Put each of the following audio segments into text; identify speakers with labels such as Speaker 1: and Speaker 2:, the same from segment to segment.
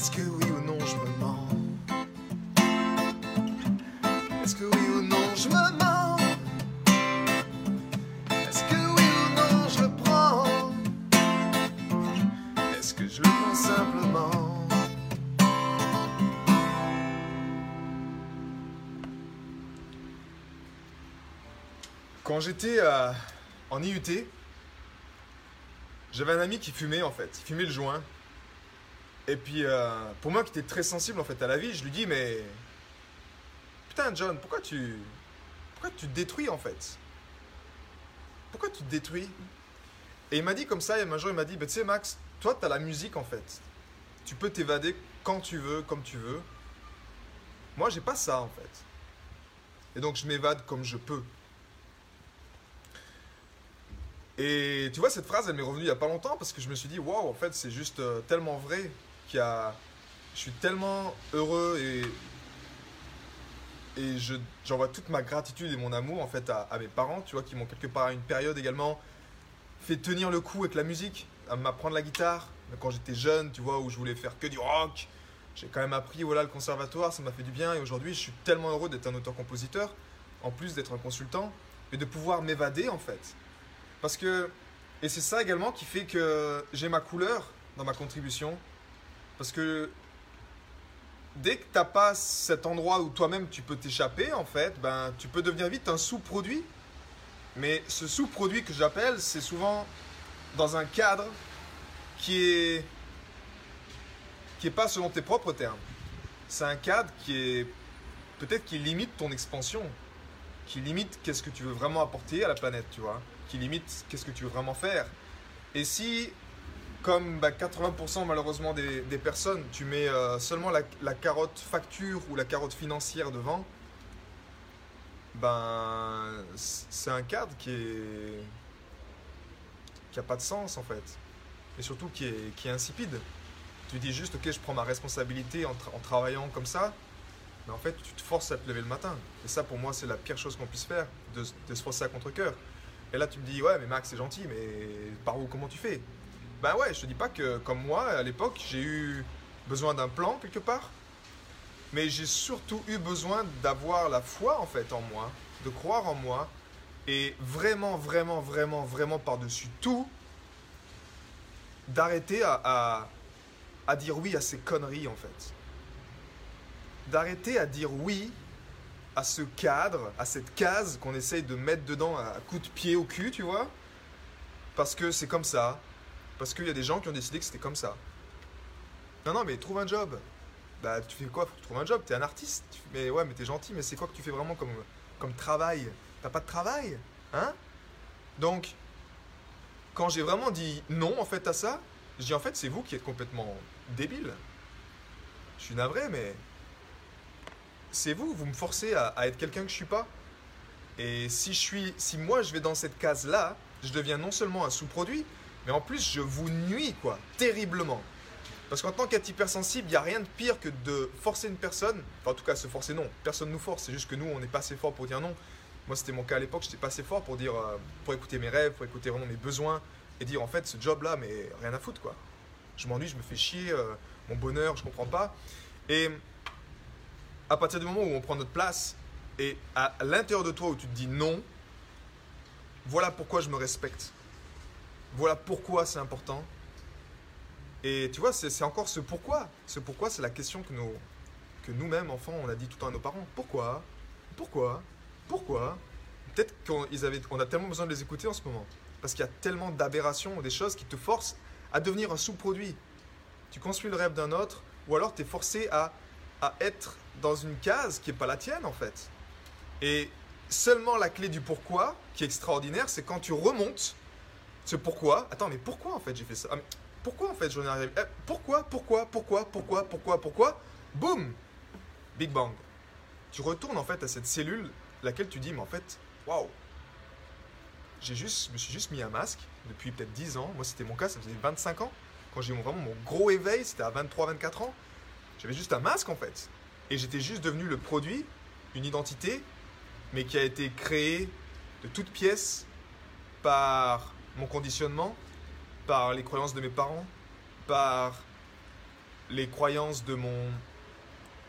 Speaker 1: Est-ce que oui ou non je me mens? Est-ce que oui ou non je me mens? Est-ce que oui ou non je le prends? Est-ce que je le prends simplement? Quand j'étais euh, en IUT, j'avais un ami qui fumait en fait, il fumait le joint. Et puis euh, pour moi qui était très sensible en fait à la vie, je lui dis mais Putain, John, pourquoi tu. Pourquoi tu te détruis en fait? Pourquoi tu te détruis? Et il m'a dit comme ça, et un jour il m'a dit bah, Tu sais, Max, toi, tu as la musique en fait. Tu peux t'évader quand tu veux, comme tu veux. Moi, j'ai pas ça en fait. Et donc, je m'évade comme je peux. Et tu vois, cette phrase, elle m'est revenue il y a pas longtemps parce que je me suis dit Waouh, en fait, c'est juste euh, tellement vrai Je suis tellement heureux et et je- j'envoie toute ma gratitude et mon amour en fait à, à mes parents, tu vois, qui m'ont quelque part à une période également fait tenir le coup avec la musique, à m'apprendre la guitare. Quand j'étais jeune, tu vois, où je voulais faire que du rock, j'ai quand même appris voilà le conservatoire, ça m'a fait du bien. Et aujourd'hui, je suis tellement heureux d'être un auteur-compositeur, en plus d'être un consultant, et de pouvoir m'évader en fait. Parce que, et c'est ça également qui fait que j'ai ma couleur dans ma contribution. Parce que dès que t'as pas cet endroit où toi-même tu peux t'échapper, en fait, ben tu peux devenir vite un sous-produit. Mais ce sous-produit que j'appelle, c'est souvent dans un cadre qui est qui est pas selon tes propres termes. C'est un cadre qui est peut-être qui limite ton expansion, qui limite qu'est-ce que tu veux vraiment apporter à la planète, tu vois, qui limite qu'est-ce que tu veux vraiment faire. Et si comme bah, 80% malheureusement des, personnes, tu mets euh, seulement la, carotte facture ou la carotte financière devant, ben c'est un cadre qui est a pas de sens en fait, et surtout qui est, insipide. Tu dis juste ok je prends ma responsabilité en, tra- en travaillant comme ça, mais en fait tu te forces à te lever le matin. Et ça pour moi c'est la pire chose qu'on puisse faire, de, de se forcer à contre-coeur. Et là tu me dis ouais mais Max c'est gentil, mais par où comment tu fais? Ben ouais, je te dis pas que comme moi, à l'époque, j'ai eu besoin d'un plan quelque part, mais j'ai surtout eu besoin d'avoir la foi en fait en moi, de croire en moi, et vraiment, vraiment, vraiment, vraiment par-dessus tout, d'arrêter à, à, à dire oui à ces conneries en fait. D'arrêter à dire oui à ce cadre, à cette case qu'on essaye de mettre dedans à coups de pied au cul, tu vois, parce que c'est comme ça, parce qu'il y a des gens qui ont décidé que c'était comme ça. Non, non, mais trouve un job. Bah, tu fais quoi Faut que tu trouves un job? T'es un artiste. Mais ouais, mais t'es gentil. Mais c'est quoi que tu fais vraiment comme, comme travail? T'as pas de travail Hein? Donc, quand j'ai vraiment dit non, en fait, à ça, je dis en fait, c'est vous qui êtes complètement débile. Je suis navré, mais c'est vous. Vous me forcez à, à être quelqu'un que je suis pas. Et si je suis, si moi je vais dans cette case-là, je deviens non seulement un sous-produit, mais en plus je vous nuis quoi, terriblement. Parce qu'en tant qu'être hypersensible, il n'y a rien de pire que de forcer une personne, enfin en tout cas se forcer non, personne nous force, c'est juste que nous on n'est pas assez fort pour dire non. Moi c'était mon cas à l'époque, j'étais pas assez fort pour dire, euh, pour écouter mes rêves, pour écouter vraiment mes besoins, et dire en fait ce job là, mais rien à foutre quoi. Je m'ennuie, je me fais chier, euh, mon bonheur, je comprends pas. Et à partir du moment où on prend notre place, et à l'intérieur de toi où tu te dis non, Voilà pourquoi je me respecte. Voilà pourquoi c'est important. Et tu vois, c'est encore ce pourquoi. Ce pourquoi, c'est la question que, que nous-mêmes, enfants, on a dit tout le temps à nos parents. Pourquoi? Pourquoi? Pourquoi? Peut-être qu'on on a tellement besoin de les écouter en ce moment. Parce qu'il y a tellement d'aberrations, des choses qui te forcent à devenir un sous-produit. Tu construis le rêve d'un autre, ou alors tu es forcé à, à être dans une case qui n'est pas la tienne en fait. Et seulement la clé du pourquoi, qui est extraordinaire, c'est quand tu remontes ce pourquoi. Attends, mais pourquoi en fait j'ai fait ça? Ah, Pourquoi en fait j'en ai arrivé? Eh, Pourquoi Pourquoi Pourquoi Pourquoi Pourquoi Pourquoi? Boum Big Bang. Tu retournes en fait à cette cellule laquelle tu dis, mais en fait, waouh j'ai juste, je me suis juste mis un masque depuis peut-être 10 ans. Moi, c'était mon cas, ça faisait 25 ans. Quand j'ai eu vraiment mon gros éveil, c'était à 23-24 ans. J'avais juste un masque en fait. Et j'étais juste devenu le produit, une identité, mais qui a été créée de toutes pièces par mon conditionnement, par les croyances de mes parents, par les croyances de mon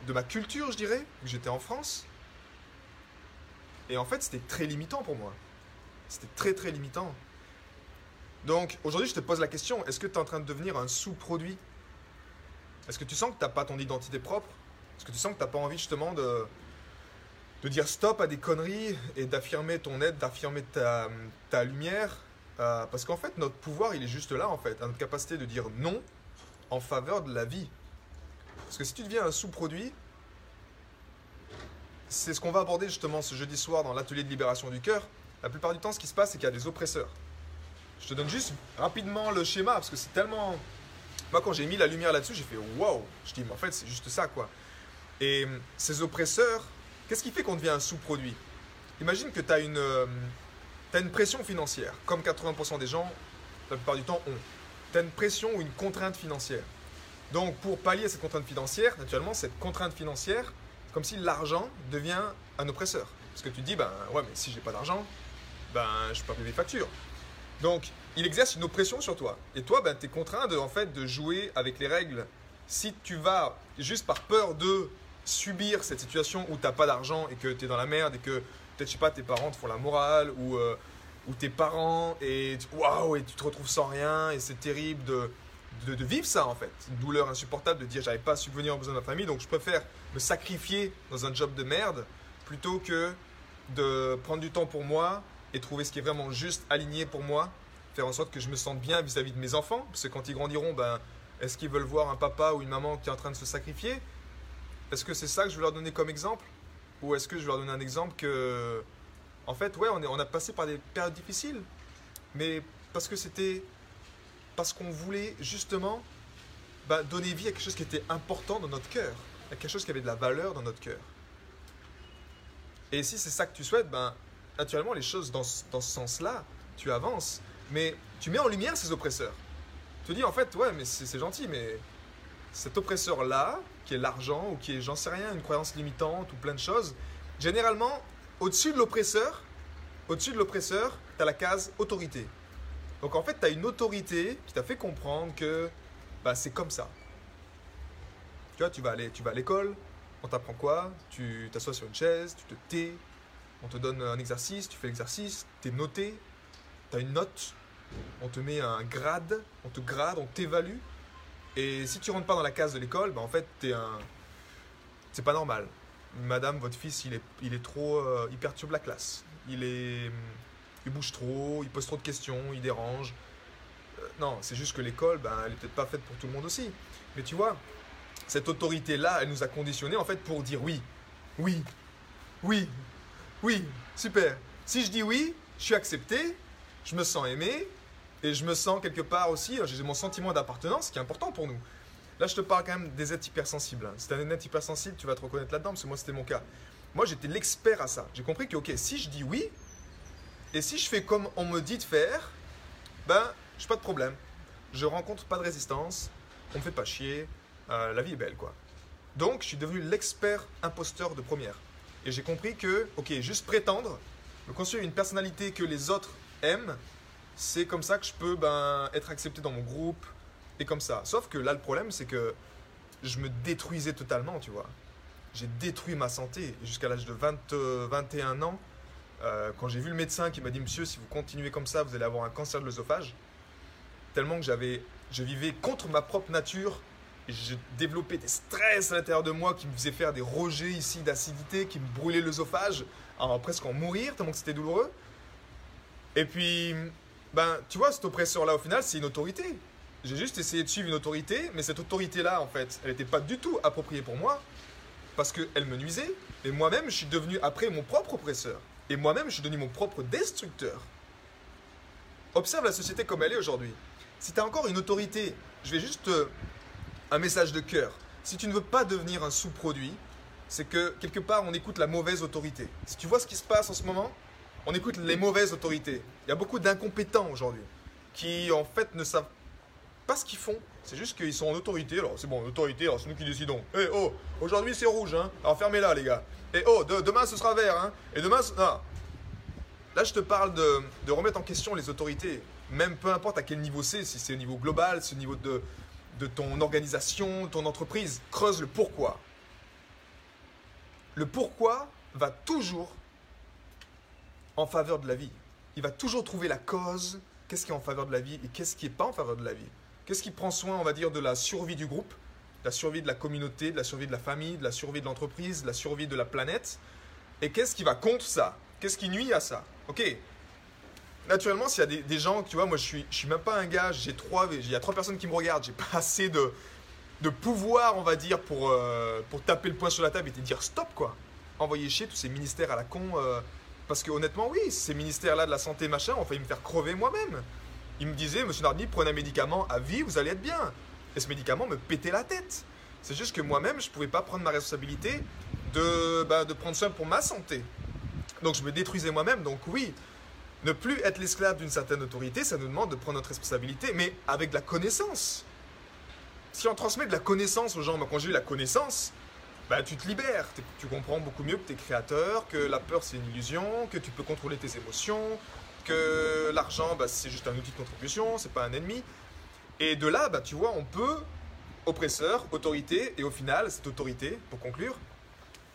Speaker 1: ma culture, je dirais, que j'étais en France. Et en fait, c'était très limitant pour moi. C'était très très limitant. Donc aujourd'hui, je te pose la question, est-ce que tu es en train de devenir un sous-produit? Est-ce que tu sens que tu n'as pas ton identité propre? Est-ce que tu sens que tu n'as pas envie justement de, de dire stop à des conneries et d'affirmer ton aide, d'affirmer ta lumière? Euh, Parce qu'en fait, notre pouvoir, il est juste là, en fait, à notre capacité de dire non en faveur de la vie. Parce que si tu deviens un sous-produit, c'est ce qu'on va aborder justement ce jeudi soir dans l'atelier de libération du cœur. La plupart du temps, ce qui se passe, c'est qu'il y a des oppresseurs. Je te donne juste rapidement le schéma parce que c'est tellement. Moi, quand j'ai mis la lumière là-dessus, j'ai fait wow. Je dis, mais en fait, c'est juste ça, quoi. Et ces oppresseurs, qu'est-ce qui fait qu'on devient un sous-produit? Imagine que tu as une, euh, une pression financière, comme 80% des gens, la plupart du temps, ont. Tu as une pression ou une contrainte financière. Donc, pour pallier cette contrainte financière, naturellement, cette contrainte financière, comme si l'argent devient un oppresseur. Parce que tu te dis, ben ouais, mais si j'ai pas d'argent, ben, je peux pas payer des factures. Donc, il exerce une oppression sur toi. Et toi, ben, tu es contraint de, en fait, de jouer avec les règles. Si tu vas, juste par peur de subir cette situation où tu n'as pas d'argent et que tu es dans la merde et que peut-être, je sais pas, tes parents te font la morale ou, euh, tes parents et waouh, et tu te retrouves sans rien et c'est terrible de, vivre ça en fait. Une douleur insupportable de dire j'arrive pas à subvenir aux besoins de ma famille donc je préfère me sacrifier dans un job de merde plutôt que de prendre du temps pour moi, et trouver ce qui est vraiment juste, aligné pour moi, faire en sorte que je me sente bien vis-à-vis de mes enfants, parce que quand ils grandiront, ben, est-ce qu'ils veulent voir un papa ou une maman qui est en train de se sacrifier? Est-ce que c'est ça que je veux leur donner comme exemple? Ou est-ce que je veux leur donner un exemple que, en fait, ouais, on, est, on a passé par des périodes difficiles, mais parce que c'était, parce qu'on voulait justement ben, donner vie à quelque chose qui était important dans notre cœur, à quelque chose qui avait de la valeur dans notre cœur. Et si c'est ça que tu souhaites, ben, naturellement, les choses dans, dans ce sens-là, tu avances. Mais tu mets en lumière ces oppresseurs. Tu dis, en fait, ouais, mais c'est gentil, mais cet oppresseur-là, qui est l'argent, ou qui est, j'en sais rien, une croyance limitante, ou plein de choses, généralement, au-dessus de l'oppresseur, au-dessus de l'oppresseur, tu as la case autorité. Donc en fait, tu as une autorité qui t'a fait comprendre que bah, c'est comme ça. Tu vois, tu vas aller, tu vas à l'école, on t'apprend quoi? Tu t'assois sur une chaise, tu te tais, on te donne un exercice, tu fais l'exercice, tu es noté, tu as une note, on te met un grade, on te grade, on t'évalue. Et si tu rentres pas dans la case de l'école, bah en fait, es un... c'est pas normal. Madame, votre fils, il est, il est trop. Euh, il perturbe la classe. Il est. Il bouge trop, il pose trop de questions, il dérange. Euh, non, c'est juste que l'école, ben, elle est peut-être pas faite pour tout le monde aussi. Mais tu vois, cette autorité-là, elle nous a conditionnés en fait pour dire oui, oui, oui, oui, super. Si je dis oui, je suis accepté, je me sens aimé, et je me sens quelque part aussi, j'ai mon sentiment d'appartenance qui est important pour nous. Là, je te parle quand même des êtres hypersensibles. Hein. Si tu un être hypersensible, tu vas te reconnaître là-dedans, parce que moi, c'était mon cas. Moi, j'étais l'expert à ça. J'ai compris que, ok, si je dis oui, et si je fais comme on me dit de faire, ben, je pas de problème. Je rencontre pas de résistance, on me fait pas chier, euh, la vie est belle, quoi. Donc, je suis devenu l'expert imposteur de première. Et j'ai compris que, ok, juste prétendre, me construire une personnalité que les autres aiment, c'est comme ça que je peux ben, être accepté dans mon groupe, et comme ça. Sauf que là, le problème, c'est que je me détruisais totalement, tu vois. J'ai détruit ma santé. Jusqu'à l'âge de 20, 21 ans, euh, quand j'ai vu le médecin qui m'a dit Monsieur, si vous continuez comme ça, vous allez avoir un cancer de l'œsophage, tellement que j'avais, je vivais contre ma propre nature. J'ai développé des stress à l'intérieur de moi qui me faisaient faire des rejets ici d'acidité, qui me brûlaient l'œsophage, presque en mourir tellement que c'était douloureux. Et puis, ben, tu vois, cet oppresseur-là, au final, c'est une autorité. J'ai juste essayé de suivre une autorité, mais cette autorité-là, en fait, elle n'était pas du tout appropriée pour moi, parce qu'elle me nuisait. Et moi-même, je suis devenu après mon propre oppresseur. Et moi-même, je suis devenu mon propre destructeur. Observe la société comme elle est aujourd'hui. Si tu as encore une autorité, je vais juste un message de cœur. Si tu ne veux pas devenir un sous-produit, c'est que quelque part on écoute la mauvaise autorité. Si tu vois ce qui se passe en ce moment, on écoute les mauvaises autorités. Il y a beaucoup d'incompétents aujourd'hui qui en fait ne savent pas ce qu'ils font. C'est juste qu'ils sont en autorité. Alors c'est bon, autorité, alors c'est nous qui décidons. Eh oh, aujourd'hui c'est rouge, hein. Alors fermez-la les gars. Et oh, demain ce sera vert, hein. Et demain, non. Là je te parle de, de remettre en question les autorités. Même peu importe à quel niveau c'est, si c'est au niveau global, si c'est au niveau de, de ton organisation, ton entreprise. Creuse le pourquoi. Le pourquoi va toujours en faveur de la vie. Il va toujours trouver la cause, qu'est-ce qui est en faveur de la vie et qu'est-ce qui n'est pas en faveur de la vie. Qu'est-ce qui prend soin, on va dire, de la survie du groupe, de la survie de la communauté, de la survie de la famille, de la survie de l'entreprise, de la survie de la planète. Et qu'est-ce qui va contre ça Qu'est-ce qui nuit à ça Ok. Naturellement, s'il y a des, gens, tu vois, moi je suis, je suis même pas un gars, j'ai trois, il y a trois personnes qui me regardent, j'ai pas assez de, de pouvoir, on va dire, pour, euh, pour taper le poing sur la table et te dire stop quoi. Envoyer chier tous ces ministères à la con. Euh, parce que honnêtement, oui, ces ministères-là de la santé, machin, ont failli me faire crever moi-même. Ils me disaient, monsieur Nardi, prenez un médicament à vie, vous allez être bien. Et ce médicament me pétait la tête. C'est juste que moi-même, je ne pouvais pas prendre ma responsabilité de, bah, de prendre soin pour ma santé. Donc je me détruisais moi-même. Donc oui, ne plus être l'esclave d'une certaine autorité, ça nous demande de prendre notre responsabilité, mais avec de la connaissance. Si on transmet de la connaissance aux gens, quand j'ai eu la connaissance, bah, tu te libères. Tu comprends beaucoup mieux que tu es créateur, que la peur c'est une illusion, que tu peux contrôler tes émotions, que l'argent bah, c'est juste un outil de contribution, c'est pas un ennemi. Et de là, bah, tu vois, on peut, oppresseur, autorité, et au final, cette autorité, pour conclure,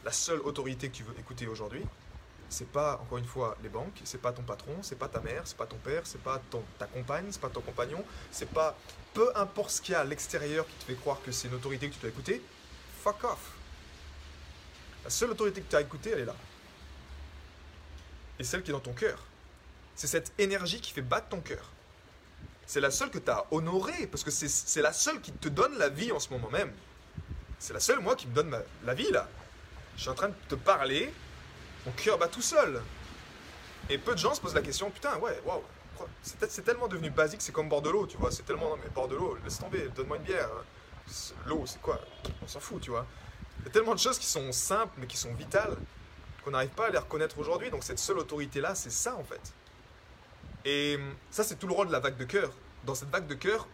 Speaker 1: la seule autorité que tu veux écouter aujourd'hui, c'est pas, encore une fois, les banques, c'est pas ton patron, c'est pas ta mère, c'est pas ton père, c'est pas ta compagne, c'est pas ton compagnon, c'est pas. Peu importe ce qu'il y a à l'extérieur qui te fait croire que c'est une autorité que tu dois écouter, fuck off. La seule autorité que tu as écoutée, elle est là. Et celle qui est dans ton cœur. C'est cette énergie qui fait battre ton cœur. C'est la seule que tu as honorée, parce que c'est la seule qui te donne la vie en ce moment même. C'est la seule, moi, qui me donne la vie, là. Je suis en train de te parler, mon cœur bat tout seul. Et peu de gens se posent la question, putain, ouais, waouh, c'est tellement devenu basique, c'est comme bord de l'eau, tu vois. C'est tellement, non mais bord de l'eau, laisse tomber, donne-moi une bière. L'eau, c'est quoi? On s'en fout, tu vois. Il y a tellement de choses qui sont simples mais qui sont vitales qu'on n'arrive pas à les reconnaître aujourd'hui. Donc cette seule autorité-là, c'est ça en fait. Et ça, c'est tout le rôle de la vague de cœur. Dans cette vague de cœur,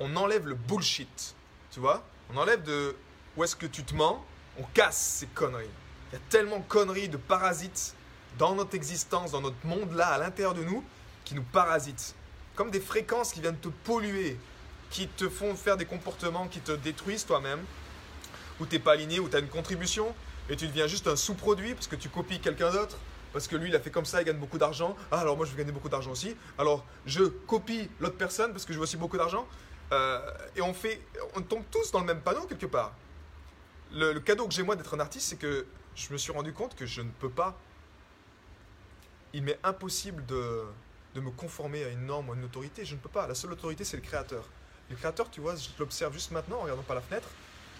Speaker 1: on enlève le bullshit. Tu vois On enlève de où est-ce que tu te mens, on casse ces conneries. Il y a tellement de conneries, de parasites dans notre existence, dans notre monde-là, à l'intérieur de nous, qui nous parasitent. Comme des fréquences qui viennent te polluer, qui te font faire des comportements qui te détruisent toi-même, où t'es pas aligné, où tu as une contribution, et tu deviens juste un sous-produit parce que tu copies quelqu'un d'autre, parce que lui il a fait comme ça, il gagne beaucoup d'argent, ah alors moi je veux gagner beaucoup d'argent aussi, alors je copie l'autre personne parce que je veux aussi beaucoup d'argent, euh, et on fait, on tombe tous dans le même panneau quelque part. Le, cadeau que j'ai moi d'être un artiste, c'est que je me suis rendu compte que je ne peux pas, il m'est impossible de, de me conformer à une norme à une autorité, je ne peux pas, la seule autorité c'est le créateur. Le créateur, tu vois, je l'observe juste maintenant en regardant par la fenêtre,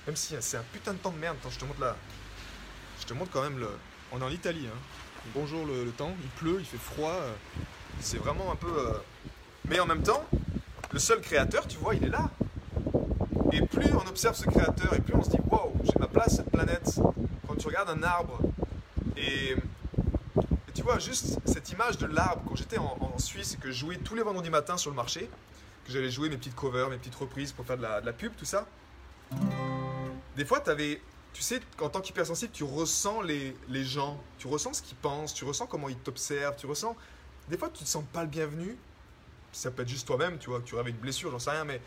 Speaker 1: même si c'est un putain de temps de merde. Je te montre là. Je te montre quand même le. On est en Italie. Hein. Bonjour le, temps. Il pleut, il fait froid. Euh, c'est vraiment un peu. Euh, mais en même temps, le seul créateur, tu vois, il est là. Et plus on observe ce créateur, et plus on se dit Wow, j'ai ma place cette planète. Quand tu regardes un arbre, et, tu vois, juste cette image de l'arbre, quand j'étais en, Suisse et que je jouais tous les vendredis matins sur le marché, que j'allais jouer mes petites covers, mes petites reprises pour faire de la pub, tout ça. Des fois, tu avais. Tu sais, en tant qu'hypersensible, tu ressens les, gens, tu ressens ce qu'ils pensent, tu ressens comment ils t'observent, tu ressens. Des fois, tu te sens pas le bienvenu. Ça peut être juste toi-même, tu vois, que tu avais une blessure, j'en sais rien, mais.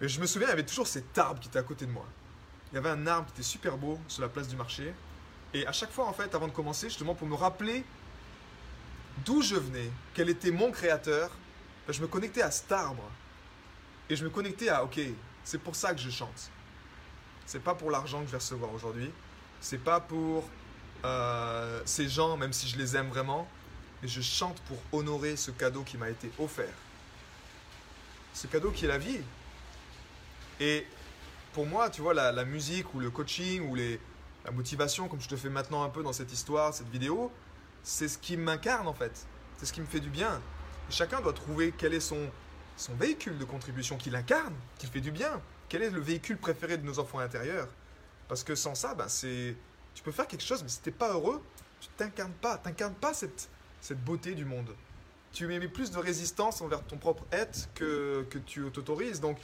Speaker 1: Mais je me souviens, il y avait toujours cet arbre qui était à côté de moi. Il y avait un arbre qui était super beau sur la place du marché. Et à chaque fois, en fait, avant de commencer, justement, pour me rappeler d'où je venais, quel était mon créateur, ben, je me connectais à cet arbre. Et je me connectais à, ok, c'est pour ça que je chante. C'est pas pour l'argent que je vais recevoir aujourd'hui. C'est pas pour euh, ces gens, même si je les aime vraiment. Mais je chante pour honorer ce cadeau qui m'a été offert. Ce cadeau qui est la vie. Et pour moi, tu vois, la, la musique ou le coaching ou la motivation, comme je te fais maintenant un peu dans cette histoire, cette vidéo, c'est ce qui m'incarne en fait. C'est ce qui me fait du bien. Et chacun doit trouver quel est son, son véhicule de contribution qui l'incarne, qui fait du bien. Quel est le véhicule préféré de nos enfants intérieurs? Parce que sans ça, ben c'est, tu peux faire quelque chose, mais si t'es pas heureux, tu t'incarnes pas. T'incarnes pas cette, cette beauté du monde. Tu mets plus de résistance envers ton propre être que, que tu t'autorises. Donc,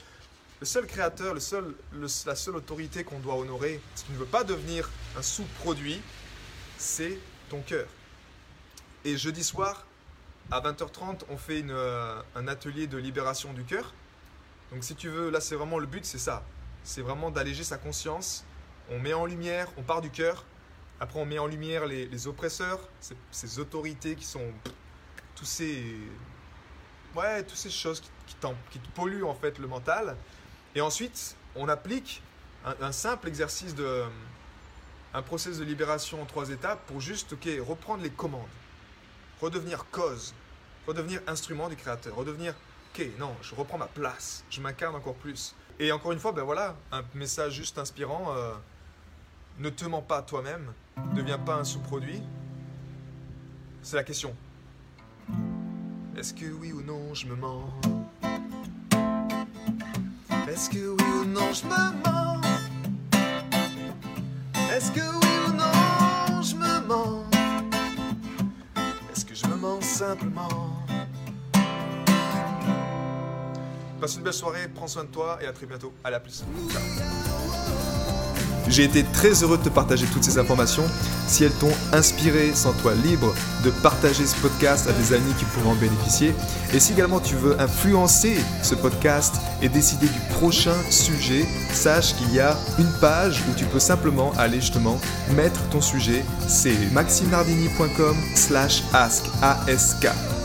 Speaker 1: le seul créateur, le seul, la seule autorité qu'on doit honorer, si tu ne veux pas devenir un sous-produit, c'est ton cœur. Et jeudi soir, à 20h30, on fait une, euh, un atelier de libération du cœur. Donc si tu veux, là c'est vraiment le but, c'est ça. C'est vraiment d'alléger sa conscience. On met en lumière, on part du cœur. Après on met en lumière les, oppresseurs, ces, autorités qui sont tous ces, ouais, toutes ces choses qui, te polluent en fait le mental. Et ensuite, on applique un, un simple exercice de un process de libération en trois étapes pour juste ok reprendre les commandes, redevenir cause, redevenir instrument du créateur, redevenir non je reprends ma place, je m'incarne encore plus. Et encore une fois ben voilà un message juste inspirant. euh, ne te mens pas toi-même, ne deviens pas un sous-produit. C'est la question. Est-ce que oui ou non je me mens? Est-ce que oui ou non je me mens? Est-ce que oui ou non je me mens? Est-ce que je me mens simplement? Passe une belle soirée, prends soin de toi et à très bientôt. À plus. Ciao. J'ai été très heureux de te partager toutes ces informations. Si elles t'ont inspiré, sens-toi libre de partager ce podcast à des amis qui pourraient en bénéficier. Et si également tu veux influencer ce podcast et décider du prochain sujet, sache qu'il y a une page où tu peux simplement aller justement mettre ton sujet. C'est maximardinicom slash ask, A-S-K